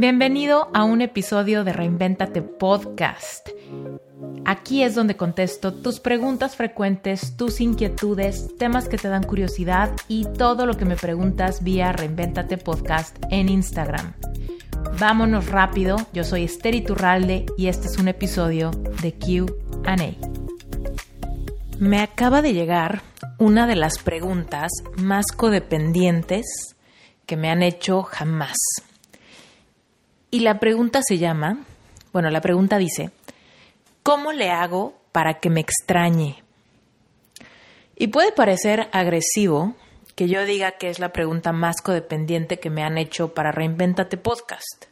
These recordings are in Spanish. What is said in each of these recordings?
Bienvenido a un episodio de Reinventate Podcast. Aquí es donde contesto tus preguntas frecuentes, tus inquietudes, temas que te dan curiosidad y todo lo que me preguntas vía Reinventate Podcast en Instagram. Vámonos rápido, yo soy Esther Iturralde y este es un episodio de QA. Me acaba de llegar una de las preguntas más codependientes que me han hecho jamás. Y la pregunta se llama, bueno, la pregunta dice, ¿cómo le hago para que me extrañe? Y puede parecer agresivo que yo diga que es la pregunta más codependiente que me han hecho para Reinventate Podcast.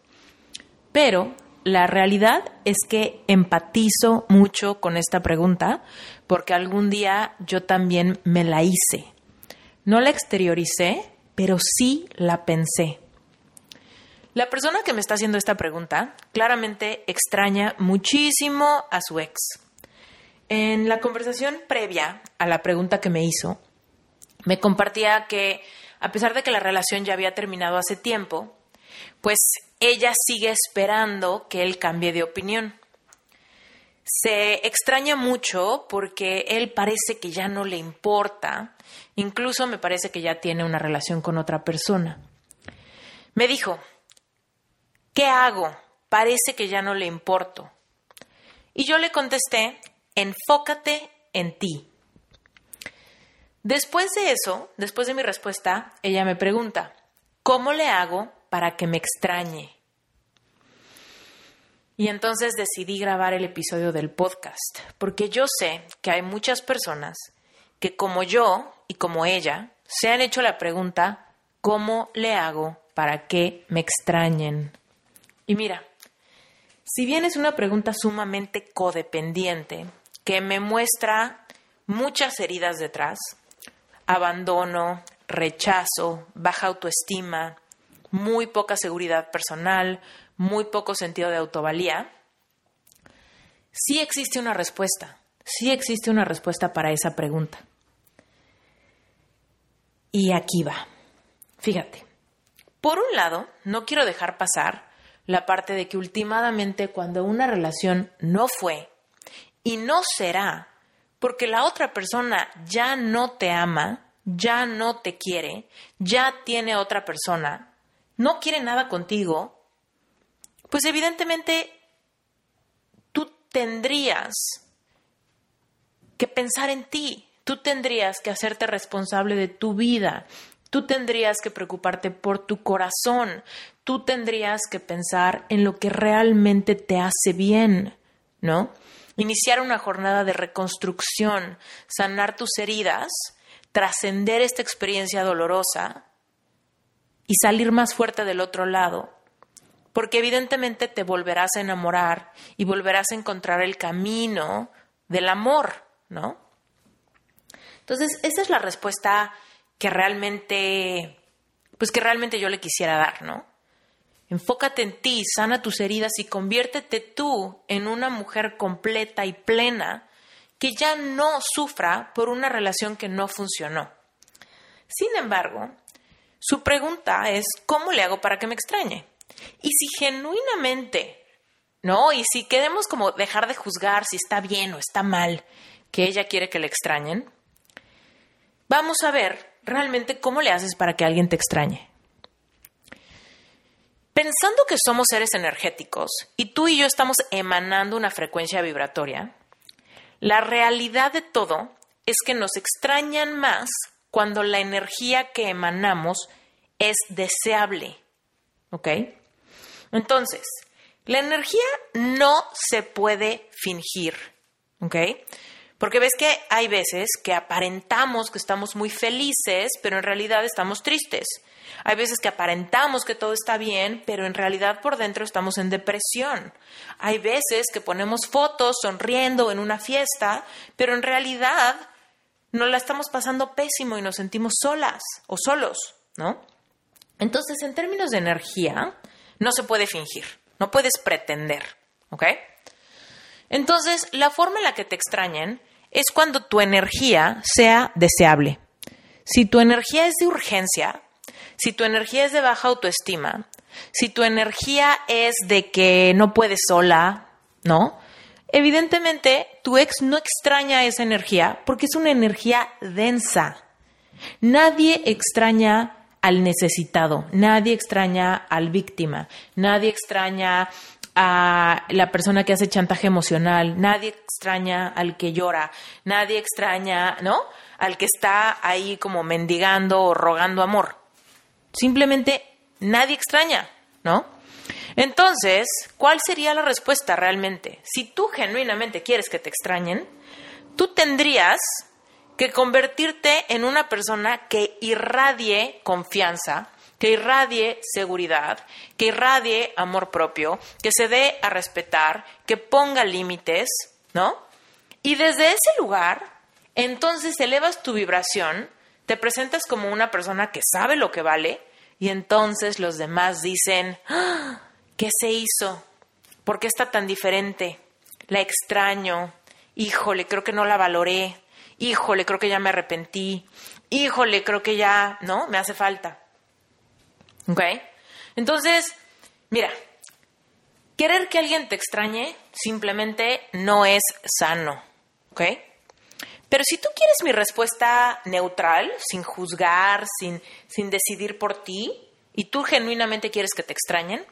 Pero la realidad es que empatizo mucho con esta pregunta porque algún día yo también me la hice. No la exterioricé, pero sí la pensé. La persona que me está haciendo esta pregunta claramente extraña muchísimo a su ex. En la conversación previa a la pregunta que me hizo, me compartía que a pesar de que la relación ya había terminado hace tiempo, pues ella sigue esperando que él cambie de opinión. Se extraña mucho porque él parece que ya no le importa, incluso me parece que ya tiene una relación con otra persona. Me dijo, ¿Qué hago? Parece que ya no le importo. Y yo le contesté, enfócate en ti. Después de eso, después de mi respuesta, ella me pregunta, ¿cómo le hago para que me extrañe? Y entonces decidí grabar el episodio del podcast, porque yo sé que hay muchas personas que como yo y como ella se han hecho la pregunta, ¿cómo le hago para que me extrañen? Y mira, si bien es una pregunta sumamente codependiente, que me muestra muchas heridas detrás, abandono, rechazo, baja autoestima, muy poca seguridad personal, muy poco sentido de autovalía, sí existe una respuesta, sí existe una respuesta para esa pregunta. Y aquí va. Fíjate, por un lado, no quiero dejar pasar la parte de que últimamente cuando una relación no fue y no será, porque la otra persona ya no te ama, ya no te quiere, ya tiene otra persona, no quiere nada contigo, pues evidentemente tú tendrías que pensar en ti, tú tendrías que hacerte responsable de tu vida, Tú tendrías que preocuparte por tu corazón, tú tendrías que pensar en lo que realmente te hace bien, ¿no? Iniciar una jornada de reconstrucción, sanar tus heridas, trascender esta experiencia dolorosa y salir más fuerte del otro lado, porque evidentemente te volverás a enamorar y volverás a encontrar el camino del amor, ¿no? Entonces, esa es la respuesta que realmente, pues que realmente yo le quisiera dar, ¿no? Enfócate en ti, sana tus heridas y conviértete tú en una mujer completa y plena que ya no sufra por una relación que no funcionó. Sin embargo, su pregunta es, ¿cómo le hago para que me extrañe? Y si genuinamente, ¿no? Y si queremos como dejar de juzgar si está bien o está mal que ella quiere que le extrañen, vamos a ver realmente cómo le haces para que alguien te extrañe. Pensando que somos seres energéticos y tú y yo estamos emanando una frecuencia vibratoria, la realidad de todo es que nos extrañan más cuando la energía que emanamos es deseable. ¿Ok? Entonces, la energía no se puede fingir. ¿Ok? Porque ves que hay veces que aparentamos que estamos muy felices, pero en realidad estamos tristes. Hay veces que aparentamos que todo está bien, pero en realidad por dentro estamos en depresión. Hay veces que ponemos fotos sonriendo en una fiesta, pero en realidad nos la estamos pasando pésimo y nos sentimos solas o solos, ¿no? Entonces, en términos de energía, no se puede fingir, no puedes pretender, ¿ok? Entonces, la forma en la que te extrañen es cuando tu energía sea deseable. Si tu energía es de urgencia, si tu energía es de baja autoestima, si tu energía es de que no puedes sola, ¿no? Evidentemente, tu ex no extraña esa energía porque es una energía densa. Nadie extraña al necesitado, nadie extraña al víctima, nadie extraña a la persona que hace chantaje emocional, nadie extraña al que llora, nadie extraña, ¿no? Al que está ahí como mendigando o rogando amor. Simplemente nadie extraña, ¿no? Entonces, ¿cuál sería la respuesta realmente? Si tú genuinamente quieres que te extrañen, tú tendrías que convertirte en una persona que irradie confianza, que irradie seguridad, que irradie amor propio, que se dé a respetar, que ponga límites, ¿no? Y desde ese lugar, entonces elevas tu vibración, te presentas como una persona que sabe lo que vale, y entonces los demás dicen, ¡Ah! ¿qué se hizo? ¿Por qué está tan diferente? La extraño. Híjole, creo que no la valoré. Híjole, creo que ya me arrepentí. Híjole, creo que ya, ¿no? Me hace falta. ¿Ok? Entonces, mira, querer que alguien te extrañe simplemente no es sano. ¿Ok? Pero si tú quieres mi respuesta neutral, sin juzgar, sin, sin decidir por ti, y tú genuinamente quieres que te extrañen,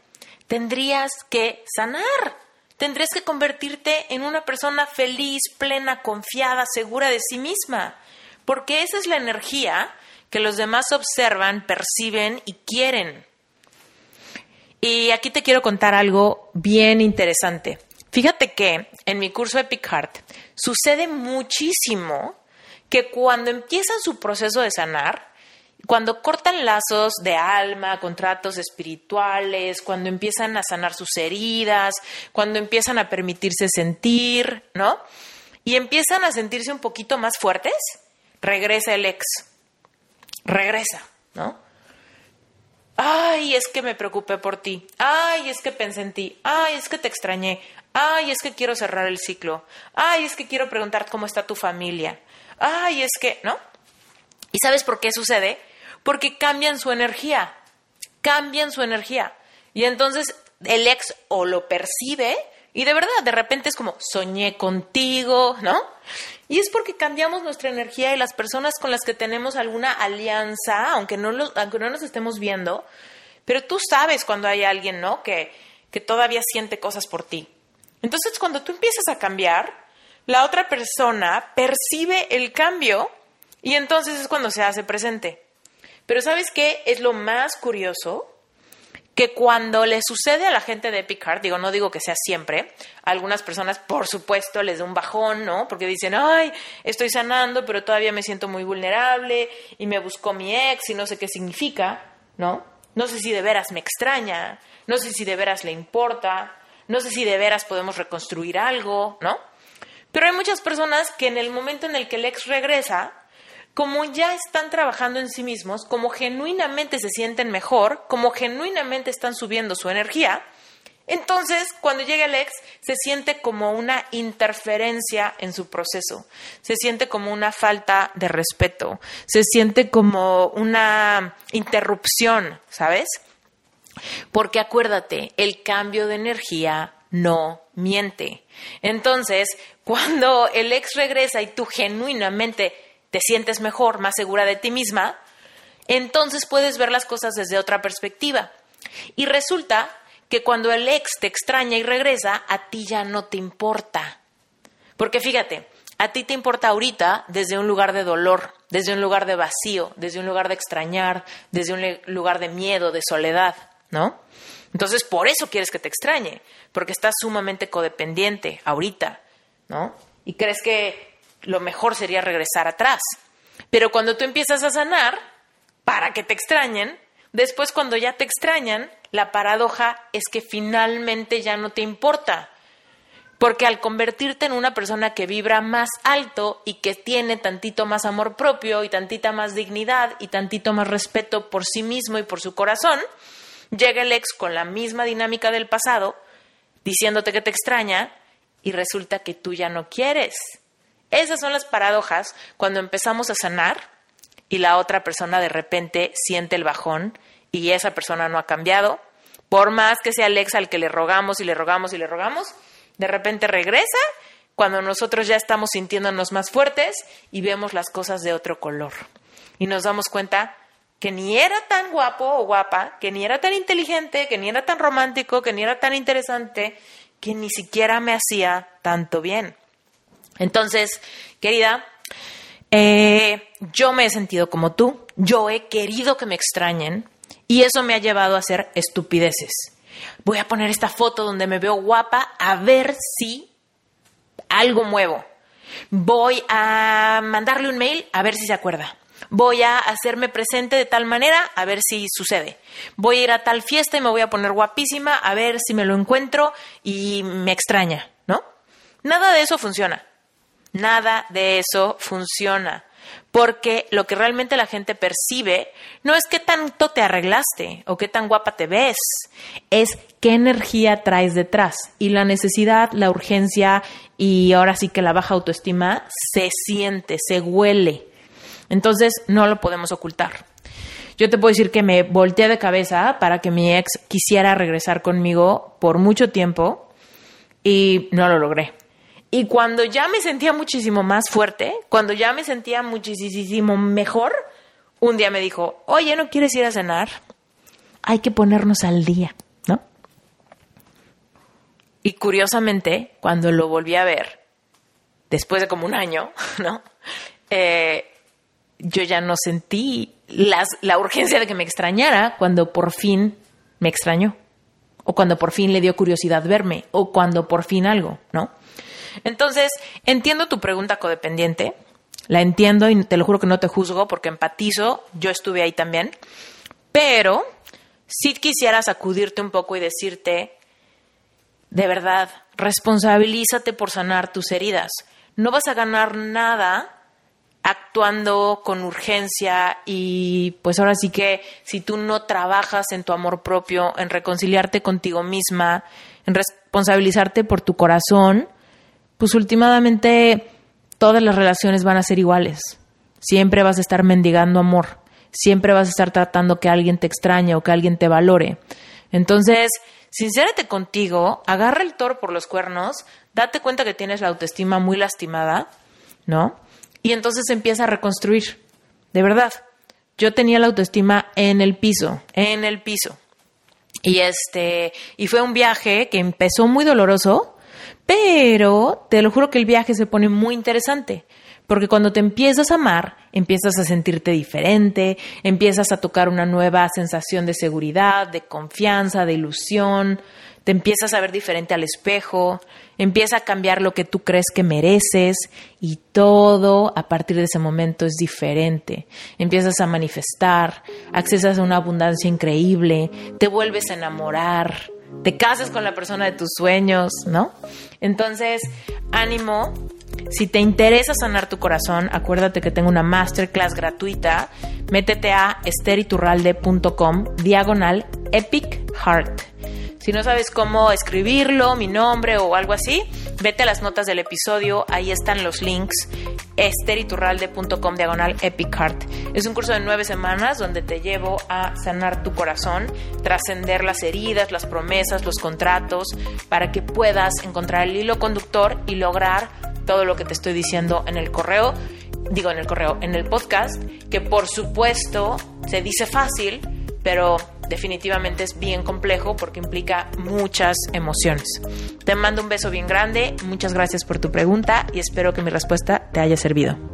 tendrías que sanar. Tendrías que convertirte en una persona feliz, plena, confiada, segura de sí misma. Porque esa es la energía que los demás observan, perciben y quieren. Y aquí te quiero contar algo bien interesante. Fíjate que en mi curso Epic Heart sucede muchísimo que cuando empiezan su proceso de sanar, cuando cortan lazos de alma, contratos espirituales, cuando empiezan a sanar sus heridas, cuando empiezan a permitirse sentir, ¿no? Y empiezan a sentirse un poquito más fuertes, regresa el ex. Regresa, ¿no? Ay, es que me preocupé por ti. Ay, es que pensé en ti. Ay, es que te extrañé. Ay, es que quiero cerrar el ciclo. Ay, es que quiero preguntar cómo está tu familia. Ay, es que, ¿no? ¿Y sabes por qué sucede? Porque cambian su energía. Cambian su energía. Y entonces el ex o lo percibe y de verdad, de repente es como, soñé contigo, ¿no? Y es porque cambiamos nuestra energía y las personas con las que tenemos alguna alianza, aunque no, aunque no nos estemos viendo, pero tú sabes cuando hay alguien, ¿no? Que, que todavía siente cosas por ti. Entonces, cuando tú empiezas a cambiar, la otra persona percibe el cambio y entonces es cuando se hace presente. Pero ¿sabes qué es lo más curioso? Que cuando le sucede a la gente de Epic Heart, digo, no digo que sea siempre, algunas personas, por supuesto, les da un bajón, ¿no? Porque dicen, ay, estoy sanando, pero todavía me siento muy vulnerable y me buscó mi ex y no sé qué significa, ¿no? No sé si de veras me extraña, no sé si de veras le importa, no sé si de veras podemos reconstruir algo, ¿no? Pero hay muchas personas que en el momento en el que el ex regresa, como ya están trabajando en sí mismos, como genuinamente se sienten mejor, como genuinamente están subiendo su energía, entonces cuando llega el ex se siente como una interferencia en su proceso, se siente como una falta de respeto, se siente como una interrupción, ¿sabes? Porque acuérdate, el cambio de energía no miente. Entonces, cuando el ex regresa y tú genuinamente te sientes mejor, más segura de ti misma, entonces puedes ver las cosas desde otra perspectiva. Y resulta que cuando el ex te extraña y regresa, a ti ya no te importa. Porque fíjate, a ti te importa ahorita desde un lugar de dolor, desde un lugar de vacío, desde un lugar de extrañar, desde un lugar de miedo, de soledad. ¿no? Entonces, por eso quieres que te extrañe, porque estás sumamente codependiente ahorita, ¿no? Y crees que lo mejor sería regresar atrás. Pero cuando tú empiezas a sanar, para que te extrañen, después cuando ya te extrañan, la paradoja es que finalmente ya no te importa. Porque al convertirte en una persona que vibra más alto y que tiene tantito más amor propio y tantita más dignidad y tantito más respeto por sí mismo y por su corazón, Llega el ex con la misma dinámica del pasado, diciéndote que te extraña y resulta que tú ya no quieres. Esas son las paradojas cuando empezamos a sanar y la otra persona de repente siente el bajón y esa persona no ha cambiado, Por más que sea Alex al que le rogamos y le rogamos y le rogamos, de repente regresa cuando nosotros ya estamos sintiéndonos más fuertes y vemos las cosas de otro color. Y nos damos cuenta que ni era tan guapo o guapa, que ni era tan inteligente, que ni era tan romántico, que ni era tan interesante, que ni siquiera me hacía tanto bien. Entonces, querida, eh, yo me he sentido como tú, yo he querido que me extrañen y eso me ha llevado a hacer estupideces. Voy a poner esta foto donde me veo guapa a ver si algo muevo. Voy a mandarle un mail a ver si se acuerda. Voy a hacerme presente de tal manera a ver si sucede. Voy a ir a tal fiesta y me voy a poner guapísima a ver si me lo encuentro y me extraña, ¿no? Nada de eso funciona. Nada de eso funciona. Porque lo que realmente la gente percibe no es qué tanto te arreglaste o qué tan guapa te ves, es qué energía traes detrás. Y la necesidad, la urgencia y ahora sí que la baja autoestima se siente, se huele. Entonces no lo podemos ocultar. Yo te puedo decir que me volteé de cabeza para que mi ex quisiera regresar conmigo por mucho tiempo y no lo logré. Y cuando ya me sentía muchísimo más fuerte, cuando ya me sentía muchísimo mejor, un día me dijo, oye, ¿no quieres ir a cenar? Hay que ponernos al día, ¿no? Y curiosamente, cuando lo volví a ver, después de como un año, ¿no? Eh, yo ya no sentí la urgencia de que me extrañara cuando por fin me extrañó, o cuando por fin le dio curiosidad verme, o cuando por fin algo, ¿no? Entonces, entiendo tu pregunta codependiente, la entiendo y te lo juro que no te juzgo porque empatizo, yo estuve ahí también, pero si quisiera sacudirte un poco y decirte, de verdad, responsabilízate por sanar tus heridas. No vas a ganar nada actuando con urgencia y pues ahora sí que si tú no trabajas en tu amor propio, en reconciliarte contigo misma, en responsabilizarte por tu corazón, pues últimamente todas las relaciones van a ser iguales. Siempre vas a estar mendigando amor, siempre vas a estar tratando que alguien te extrañe o que alguien te valore. Entonces, sincérate contigo, agarra el toro por los cuernos, date cuenta que tienes la autoestima muy lastimada, ¿no? Y entonces empieza a reconstruir. De verdad, yo tenía la autoestima en el piso, en el piso. Y este, y fue un viaje que empezó muy doloroso, pero te lo juro que el viaje se pone muy interesante, porque cuando te empiezas a amar, empiezas a sentirte diferente, empiezas a tocar una nueva sensación de seguridad, de confianza, de ilusión, te empiezas a ver diferente al espejo, empieza a cambiar lo que tú crees que mereces y todo a partir de ese momento es diferente. Empiezas a manifestar, accesas a una abundancia increíble, te vuelves a enamorar, te cases con la persona de tus sueños, ¿no? Entonces, ánimo. Si te interesa sanar tu corazón, acuérdate que tengo una masterclass gratuita. Métete a esteriturralde.com diagonal epic heart. Si no sabes cómo escribirlo, mi nombre o algo así, vete a las notas del episodio, ahí están los links, esteriturralde.com diagonal epic. Es un curso de nueve semanas donde te llevo a sanar tu corazón, trascender las heridas, las promesas, los contratos, para que puedas encontrar el hilo conductor y lograr todo lo que te estoy diciendo en el correo, digo en el correo, en el podcast, que por supuesto se dice fácil, pero definitivamente es bien complejo porque implica muchas emociones. Te mando un beso bien grande, muchas gracias por tu pregunta y espero que mi respuesta te haya servido.